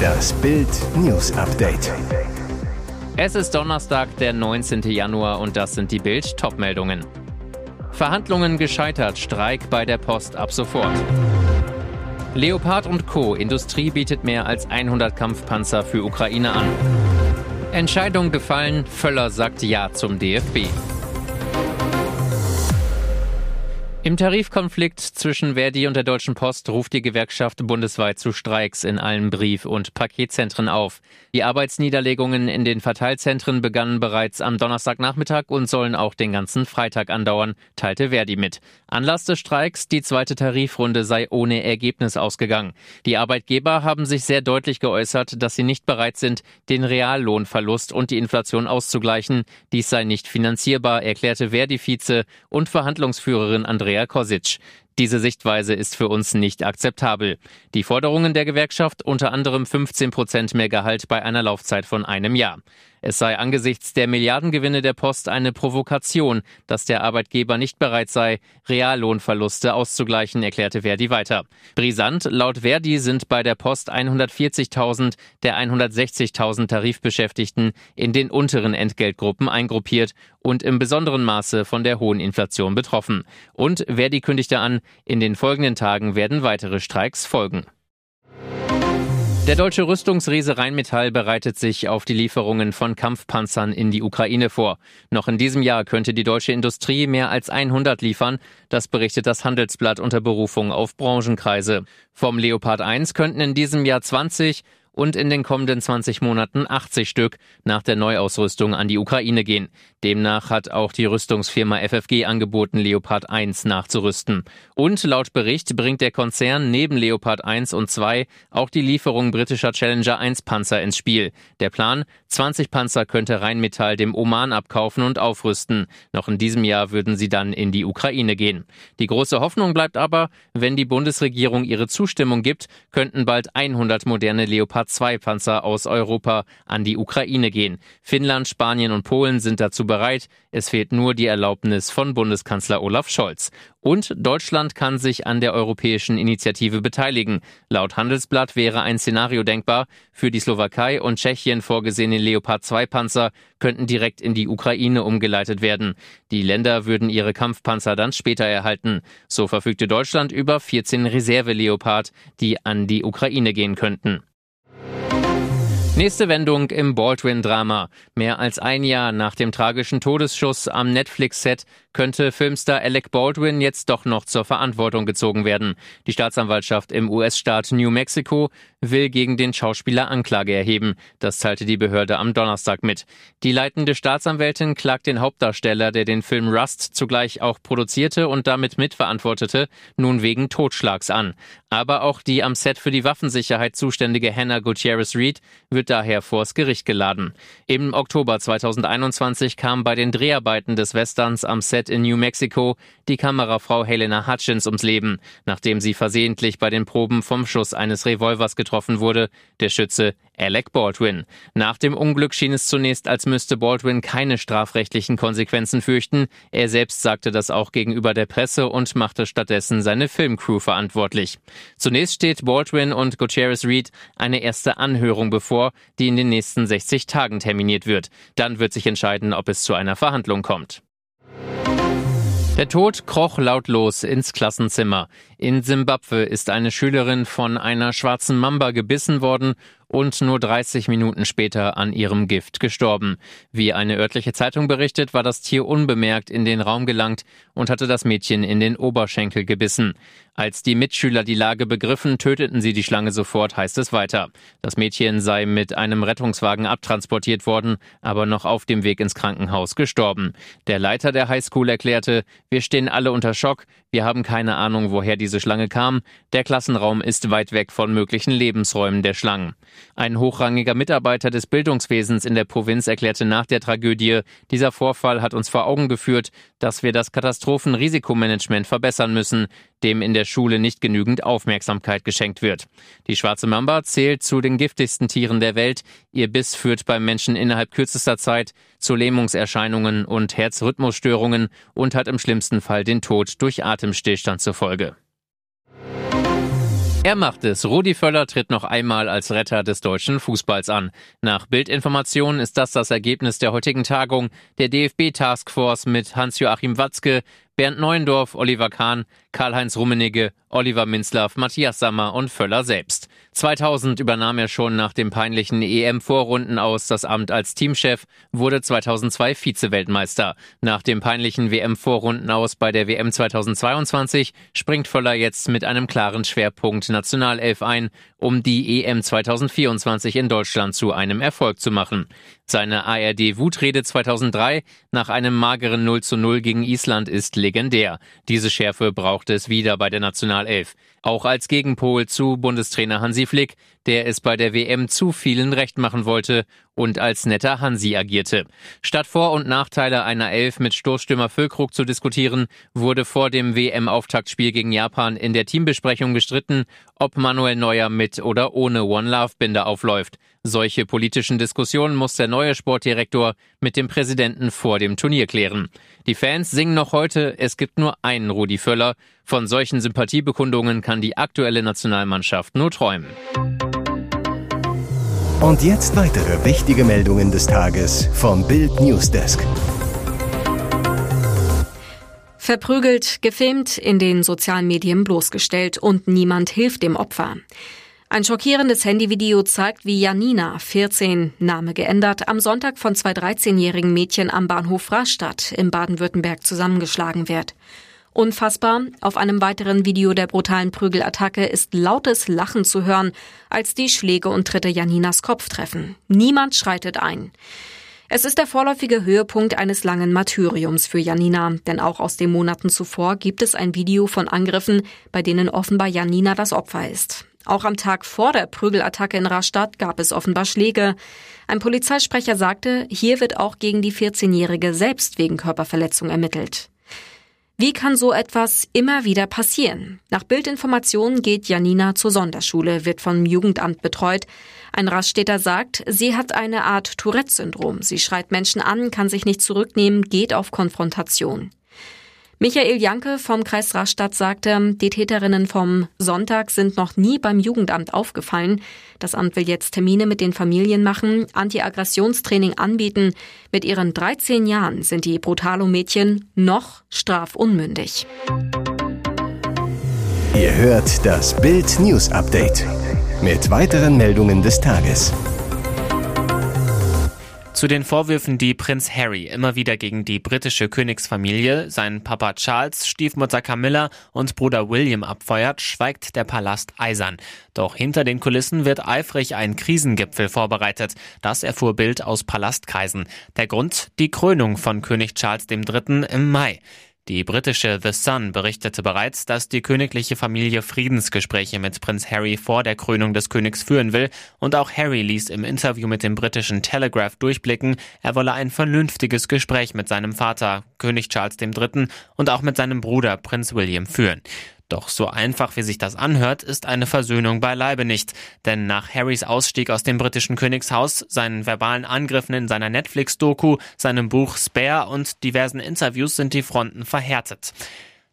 Das Bild News Update. Es ist Donnerstag, der 19. Januar und das sind die Bild Topmeldungen. Verhandlungen gescheitert, Streik bei der Post ab sofort. Leopard und Co. Industrie bietet mehr als 100 Kampfpanzer für Ukraine an. Entscheidung gefallen, Völler sagt Ja zum DFB. Im Tarifkonflikt zwischen Verdi und der Deutschen Post ruft die Gewerkschaft bundesweit zu Streiks in allen Brief- und Paketzentren auf. Die Arbeitsniederlegungen in den Verteilzentren begannen bereits am Donnerstagnachmittag und sollen auch den ganzen Freitag andauern, teilte Verdi mit. Anlass des Streiks, die zweite Tarifrunde sei ohne Ergebnis ausgegangen. Die Arbeitgeber haben sich sehr deutlich geäußert, dass sie nicht bereit sind, den Reallohnverlust und die Inflation auszugleichen. Dies sei nicht finanzierbar, erklärte Verdi-Vize und Verhandlungsführerin Andrea Andrea Kosic. Diese Sichtweise ist für uns nicht akzeptabel. Die Forderungen der Gewerkschaft unter anderem 15 Prozent mehr Gehalt bei einer Laufzeit von einem Jahr. Es sei angesichts der Milliardengewinne der Post eine Provokation, dass der Arbeitgeber nicht bereit sei, Reallohnverluste auszugleichen, erklärte Verdi weiter. Brisant, laut Verdi sind bei der Post 140.000 der 160.000 Tarifbeschäftigten in den unteren Entgeltgruppen eingruppiert und im besonderen Maße von der hohen Inflation betroffen. Und Verdi kündigte an, in den folgenden Tagen werden weitere Streiks folgen. Der deutsche Rüstungsriese Rheinmetall bereitet sich auf die Lieferungen von Kampfpanzern in die Ukraine vor. Noch in diesem Jahr könnte die deutsche Industrie mehr als 100 liefern. Das berichtet das Handelsblatt unter Berufung auf Branchenkreise. Vom Leopard 1 könnten in diesem Jahr 20, und in den kommenden 20 Monaten 80 Stück nach der Neuausrüstung an die Ukraine gehen. Demnach hat auch die Rüstungsfirma FFG angeboten, Leopard 1 nachzurüsten. Und laut Bericht bringt der Konzern neben Leopard 1 und 2 auch die Lieferung britischer Challenger 1 Panzer ins Spiel. Der Plan, 20 Panzer könnte Rheinmetall dem Oman abkaufen und aufrüsten. Noch in diesem Jahr würden sie dann in die Ukraine gehen. Die große Hoffnung bleibt aber, wenn die Bundesregierung ihre Zustimmung gibt, könnten bald 100 moderne Leopard Leopard-2-Panzer aus Europa an die Ukraine gehen. Finnland, Spanien und Polen sind dazu bereit. Es fehlt nur die Erlaubnis von Bundeskanzler Olaf Scholz. Und Deutschland kann sich an der europäischen Initiative beteiligen. Laut Handelsblatt wäre ein Szenario denkbar. Für die Slowakei und Tschechien vorgesehene Leopard 2 Panzer könnten direkt in die Ukraine umgeleitet werden. Die Länder würden ihre Kampfpanzer dann später erhalten. So verfügte Deutschland über 14 Reserve Leopard, die an die Ukraine gehen könnten. Nächste Wendung im Baldwin-Drama. Mehr als ein Jahr nach dem tragischen Todesschuss am Netflix-Set könnte Filmstar Alec Baldwin jetzt doch noch zur Verantwortung gezogen werden. Die Staatsanwaltschaft im US-Staat New Mexico will gegen den Schauspieler Anklage erheben. Das teilte die Behörde am Donnerstag mit. Die leitende Staatsanwältin klagt den Hauptdarsteller, der den Film Rust zugleich auch produzierte und damit mitverantwortete, nun wegen Totschlags an. Aber auch die am Set für die Waffensicherheit zuständige Hannah Gutierrez Reed wird daher vors Gericht geladen. Im Oktober 2021 kam bei den Dreharbeiten des Westerns am Set in New Mexico die Kamerafrau Helena Hutchins ums Leben, nachdem sie versehentlich bei den Proben vom Schuss eines Revolvers getroffen wurde, der Schütze Alec Baldwin. Nach dem Unglück schien es zunächst, als müsste Baldwin keine strafrechtlichen Konsequenzen fürchten. Er selbst sagte das auch gegenüber der Presse und machte stattdessen seine Filmcrew verantwortlich. Zunächst steht Baldwin und Gutierrez Reed eine erste Anhörung bevor, die in den nächsten 60 Tagen terminiert wird. Dann wird sich entscheiden, ob es zu einer Verhandlung kommt. Der Tod kroch lautlos ins Klassenzimmer. In Simbabwe ist eine Schülerin von einer schwarzen Mamba gebissen worden und nur 30 Minuten später an ihrem Gift gestorben. Wie eine örtliche Zeitung berichtet, war das Tier unbemerkt in den Raum gelangt und hatte das Mädchen in den Oberschenkel gebissen. Als die Mitschüler die Lage begriffen, töteten sie die Schlange sofort, heißt es weiter. Das Mädchen sei mit einem Rettungswagen abtransportiert worden, aber noch auf dem Weg ins Krankenhaus gestorben. Der Leiter der Highschool erklärte, wir stehen alle unter Schock, wir haben keine Ahnung, woher diese Schlange kam, der Klassenraum ist weit weg von möglichen Lebensräumen der Schlangen. Ein hochrangiger Mitarbeiter des Bildungswesens in der Provinz erklärte nach der Tragödie, dieser Vorfall hat uns vor Augen geführt, dass wir das Katastrophenrisikomanagement verbessern müssen, dem in der Schule nicht genügend Aufmerksamkeit geschenkt wird. Die schwarze Mamba zählt zu den giftigsten Tieren der Welt. Ihr Biss führt beim Menschen innerhalb kürzester Zeit zu Lähmungserscheinungen und Herzrhythmusstörungen und hat im schlimmsten Fall den Tod durch Atemstillstand zur Folge. Er macht es. Rudi Völler tritt noch einmal als Retter des deutschen Fußballs an. Nach Bildinformationen ist das das Ergebnis der heutigen Tagung der DFB-Taskforce mit Hans-Joachim Watzke, Bernd Neuendorf, Oliver Kahn, Karl-Heinz Rummenigge, Oliver Minzlaff, Matthias Sammer und Völler selbst. 2000 übernahm er schon nach dem peinlichen EM-Vorrunden aus das Amt als Teamchef, wurde 2002 Vize-Weltmeister. Nach dem peinlichen WM-Vorrunden aus bei der WM 2022 springt Völler jetzt mit einem klaren Schwerpunkt Nationalelf ein, um die EM 2024 in Deutschland zu einem Erfolg zu machen. Seine ARD-Wutrede 2003 nach einem mageren 0 zu 0 gegen Island ist legendär. Diese Schärfe braucht es wieder bei der Nationalelf. Auch als Gegenpol zu Bundestrainer Hansi Flick, der es bei der WM zu vielen recht machen wollte und als netter Hansi agierte. Statt Vor- und Nachteile einer Elf mit Stoßstürmer Füllkrug zu diskutieren, wurde vor dem WM-Auftaktspiel gegen Japan in der Teambesprechung gestritten, ob Manuel Neuer mit oder ohne One Love Binder aufläuft. Solche politischen Diskussionen muss der neue Sportdirektor mit dem Präsidenten vor dem Turnier klären. Die Fans singen noch heute, es gibt nur einen Rudi Völler. Von solchen Sympathiebekundungen kann die aktuelle Nationalmannschaft nur träumen. Und jetzt weitere wichtige Meldungen des Tages vom Bild Newsdesk. Verprügelt, gefilmt, in den sozialen Medien bloßgestellt und niemand hilft dem Opfer. Ein schockierendes Handyvideo zeigt, wie Janina, 14, Name geändert, am Sonntag von zwei 13-jährigen Mädchen am Bahnhof Rastatt in Baden-Württemberg zusammengeschlagen wird. Unfassbar, auf einem weiteren Video der brutalen Prügelattacke ist lautes Lachen zu hören, als die Schläge und Tritte Janinas Kopf treffen. Niemand schreitet ein. Es ist der vorläufige Höhepunkt eines langen Martyriums für Janina, denn auch aus den Monaten zuvor gibt es ein Video von Angriffen, bei denen offenbar Janina das Opfer ist. Auch am Tag vor der Prügelattacke in Rastatt gab es offenbar Schläge. Ein Polizeisprecher sagte, hier wird auch gegen die 14-Jährige selbst wegen Körperverletzung ermittelt. Wie kann so etwas immer wieder passieren? Nach Bildinformationen geht Janina zur Sonderschule, wird vom Jugendamt betreut. Ein Raststädter sagt, sie hat eine Art Tourette-Syndrom. Sie schreit Menschen an, kann sich nicht zurücknehmen, geht auf Konfrontation. Michael Janke vom Kreis Rastatt sagte, die Täterinnen vom Sonntag sind noch nie beim Jugendamt aufgefallen. Das Amt will jetzt Termine mit den Familien machen, Anti-Aggressionstraining anbieten. Mit ihren 13 Jahren sind die Brutalo-Mädchen noch strafunmündig. Ihr hört das Bild News Update mit weiteren Meldungen des Tages. Zu den Vorwürfen, die Prinz Harry immer wieder gegen die britische Königsfamilie, seinen Papa Charles, Stiefmutter Camilla und Bruder William abfeuert, schweigt der Palast eisern. Doch hinter den Kulissen wird eifrig ein Krisengipfel vorbereitet. Das erfuhr Bild aus Palastkreisen. Der Grund? Die Krönung von König Charles III. im Mai. Die britische The Sun berichtete bereits, dass die königliche Familie Friedensgespräche mit Prinz Harry vor der Krönung des Königs führen will und auch Harry ließ im Interview mit dem britischen Telegraph durchblicken, er wolle ein vernünftiges Gespräch mit seinem Vater, König Charles III. und auch mit seinem Bruder Prinz William führen. Doch so einfach wie sich das anhört, ist eine Versöhnung beileibe nicht. Denn nach Harrys Ausstieg aus dem britischen Königshaus, seinen verbalen Angriffen in seiner Netflix-Doku, seinem Buch Spare und diversen Interviews sind die Fronten verhärtet.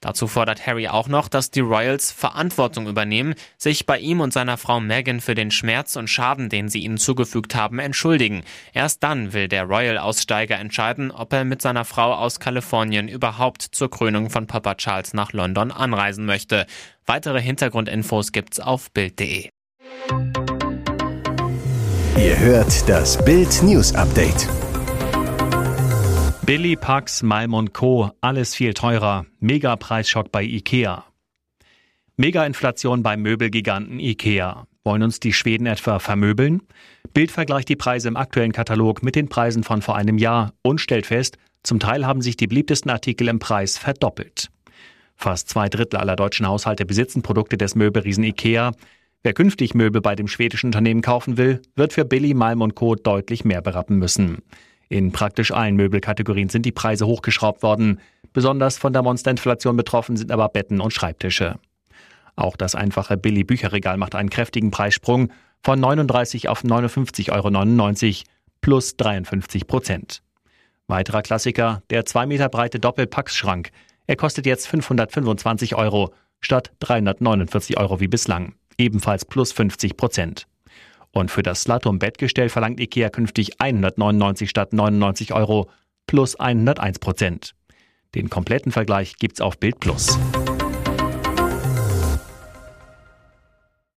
Dazu fordert Harry auch noch, dass die Royals Verantwortung übernehmen, sich bei ihm und seiner Frau Meghan für den Schmerz und Schaden, den sie ihnen zugefügt haben, entschuldigen. Erst dann will der Royal-Aussteiger entscheiden, ob er mit seiner Frau aus Kalifornien überhaupt zur Krönung von Papa Charles nach London anreisen möchte. Weitere Hintergrundinfos gibt's auf Bild.de. Ihr hört das Bild News Update. Billy, Pax, Malm Co. Alles viel teurer. Mega-Preisschock bei IKEA. Mega-Inflation beim Möbelgiganten IKEA. Wollen uns die Schweden etwa vermöbeln? Bild vergleicht die Preise im aktuellen Katalog mit den Preisen von vor einem Jahr und stellt fest, zum Teil haben sich die beliebtesten Artikel im Preis verdoppelt. Fast zwei Drittel aller deutschen Haushalte besitzen Produkte des Möbelriesen IKEA. Wer künftig Möbel bei dem schwedischen Unternehmen kaufen will, wird für Billy, Malm Co. deutlich mehr berappen müssen. In praktisch allen Möbelkategorien sind die Preise hochgeschraubt worden. Besonders von der Monsterinflation betroffen sind aber Betten und Schreibtische. Auch das einfache Billy-Bücherregal macht einen kräftigen Preissprung von 39 auf 59,99 Euro plus 53 Prozent. Weiterer Klassiker, der 2 Meter breite Doppelpackschrank. Er kostet jetzt 525 Euro statt 349 Euro wie bislang. ebenfalls plus 50 Prozent. Und für das Slatum-Bettgestell verlangt IKEA künftig 199 statt 99 Euro plus 101 Prozent. Den kompletten Vergleich gibt's auf Bild Plus.